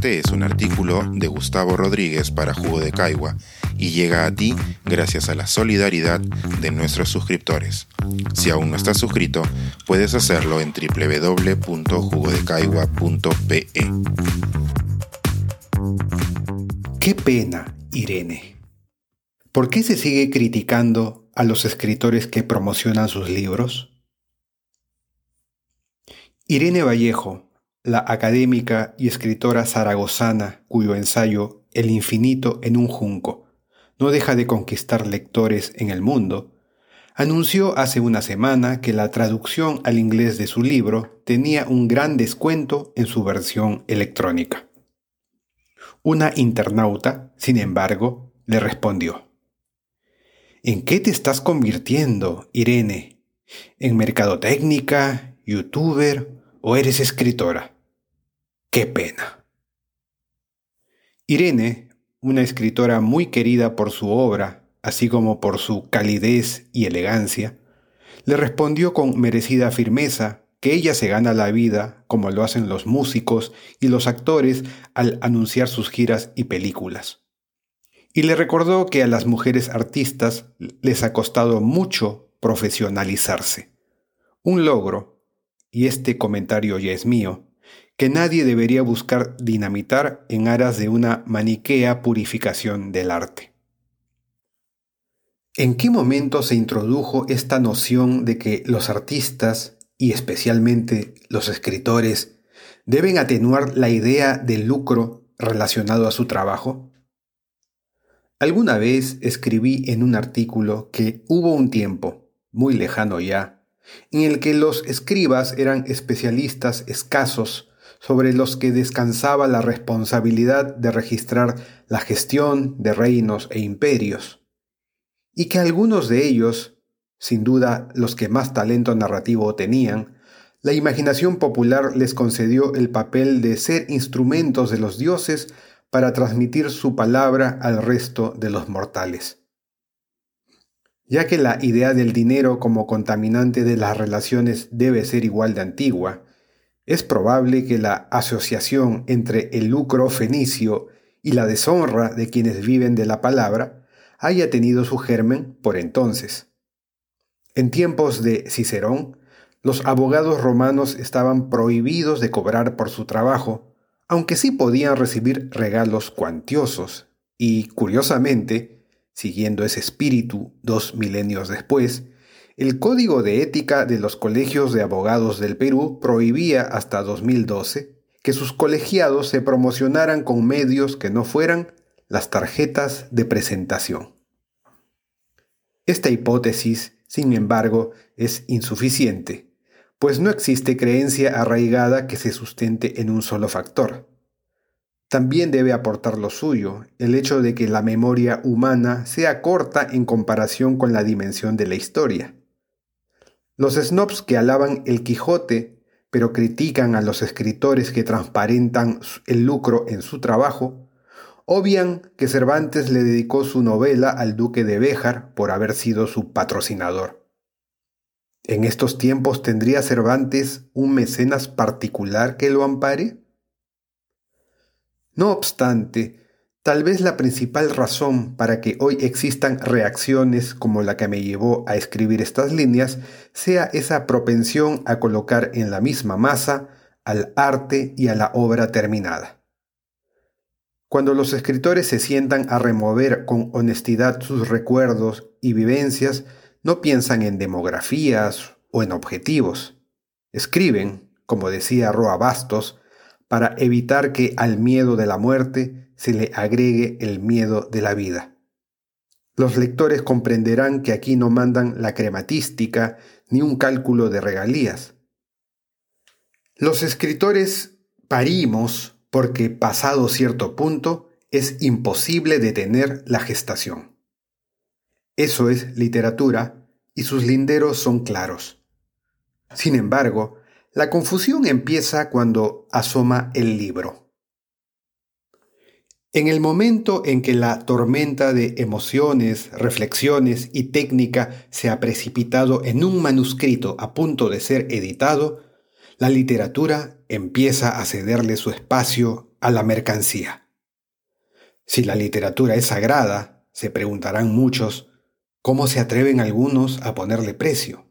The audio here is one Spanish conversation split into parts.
Este es un artículo de Gustavo Rodríguez para Jugo de Caigua y llega a ti gracias a la solidaridad de nuestros suscriptores. Si aún no estás suscrito, puedes hacerlo en www.jugodecaigua.pe. Qué pena, Irene. ¿Por qué se sigue criticando a los escritores que promocionan sus libros? Irene Vallejo, la académica y escritora zaragozana cuyo ensayo El infinito en un junco no deja de conquistar lectores en el mundo, anunció hace una semana que la traducción al inglés de su libro tenía un gran descuento en su versión electrónica. Una internauta, sin embargo, le respondió, ¿En qué te estás convirtiendo, Irene? ¿En mercadotecnica, youtuber o eres escritora? ¡Qué pena! Irene, una escritora muy querida por su obra, así como por su calidez y elegancia, le respondió con merecida firmeza que ella se gana la vida como lo hacen los músicos y los actores al anunciar sus giras y películas. Y le recordó que a las mujeres artistas les ha costado mucho profesionalizarse. Un logro y este comentario ya es mío, que nadie debería buscar dinamitar en aras de una maniquea purificación del arte. ¿En qué momento se introdujo esta noción de que los artistas, y especialmente los escritores, deben atenuar la idea del lucro relacionado a su trabajo? Alguna vez escribí en un artículo que hubo un tiempo, muy lejano ya, en el que los escribas eran especialistas escasos sobre los que descansaba la responsabilidad de registrar la gestión de reinos e imperios, y que algunos de ellos, sin duda los que más talento narrativo tenían, la imaginación popular les concedió el papel de ser instrumentos de los dioses para transmitir su palabra al resto de los mortales ya que la idea del dinero como contaminante de las relaciones debe ser igual de antigua, es probable que la asociación entre el lucro fenicio y la deshonra de quienes viven de la palabra haya tenido su germen por entonces. En tiempos de Cicerón, los abogados romanos estaban prohibidos de cobrar por su trabajo, aunque sí podían recibir regalos cuantiosos, y, curiosamente, Siguiendo ese espíritu, dos milenios después, el Código de Ética de los Colegios de Abogados del Perú prohibía hasta 2012 que sus colegiados se promocionaran con medios que no fueran las tarjetas de presentación. Esta hipótesis, sin embargo, es insuficiente, pues no existe creencia arraigada que se sustente en un solo factor. También debe aportar lo suyo, el hecho de que la memoria humana sea corta en comparación con la dimensión de la historia. Los snobs que alaban el Quijote, pero critican a los escritores que transparentan el lucro en su trabajo, obvian que Cervantes le dedicó su novela al duque de Béjar por haber sido su patrocinador. ¿En estos tiempos tendría Cervantes un mecenas particular que lo ampare? No obstante, tal vez la principal razón para que hoy existan reacciones como la que me llevó a escribir estas líneas sea esa propensión a colocar en la misma masa al arte y a la obra terminada. Cuando los escritores se sientan a remover con honestidad sus recuerdos y vivencias, no piensan en demografías o en objetivos. Escriben, como decía Roa Bastos, para evitar que al miedo de la muerte se le agregue el miedo de la vida. Los lectores comprenderán que aquí no mandan la crematística ni un cálculo de regalías. Los escritores parimos porque pasado cierto punto es imposible detener la gestación. Eso es literatura y sus linderos son claros. Sin embargo, la confusión empieza cuando asoma el libro. En el momento en que la tormenta de emociones, reflexiones y técnica se ha precipitado en un manuscrito a punto de ser editado, la literatura empieza a cederle su espacio a la mercancía. Si la literatura es sagrada, se preguntarán muchos, ¿cómo se atreven algunos a ponerle precio?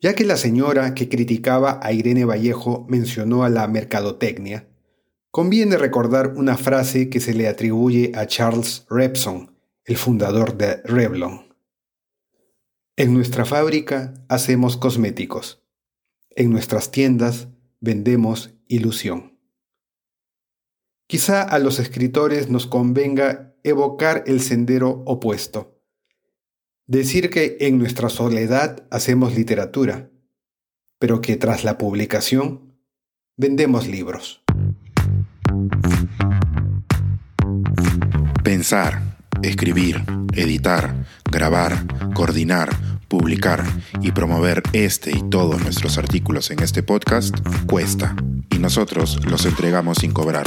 Ya que la señora que criticaba a Irene Vallejo mencionó a la mercadotecnia, conviene recordar una frase que se le atribuye a Charles Repson, el fundador de Revlon. En nuestra fábrica hacemos cosméticos. En nuestras tiendas vendemos ilusión. Quizá a los escritores nos convenga evocar el sendero opuesto. Decir que en nuestra soledad hacemos literatura, pero que tras la publicación vendemos libros. Pensar, escribir, editar, grabar, coordinar, publicar y promover este y todos nuestros artículos en este podcast cuesta y nosotros los entregamos sin cobrar.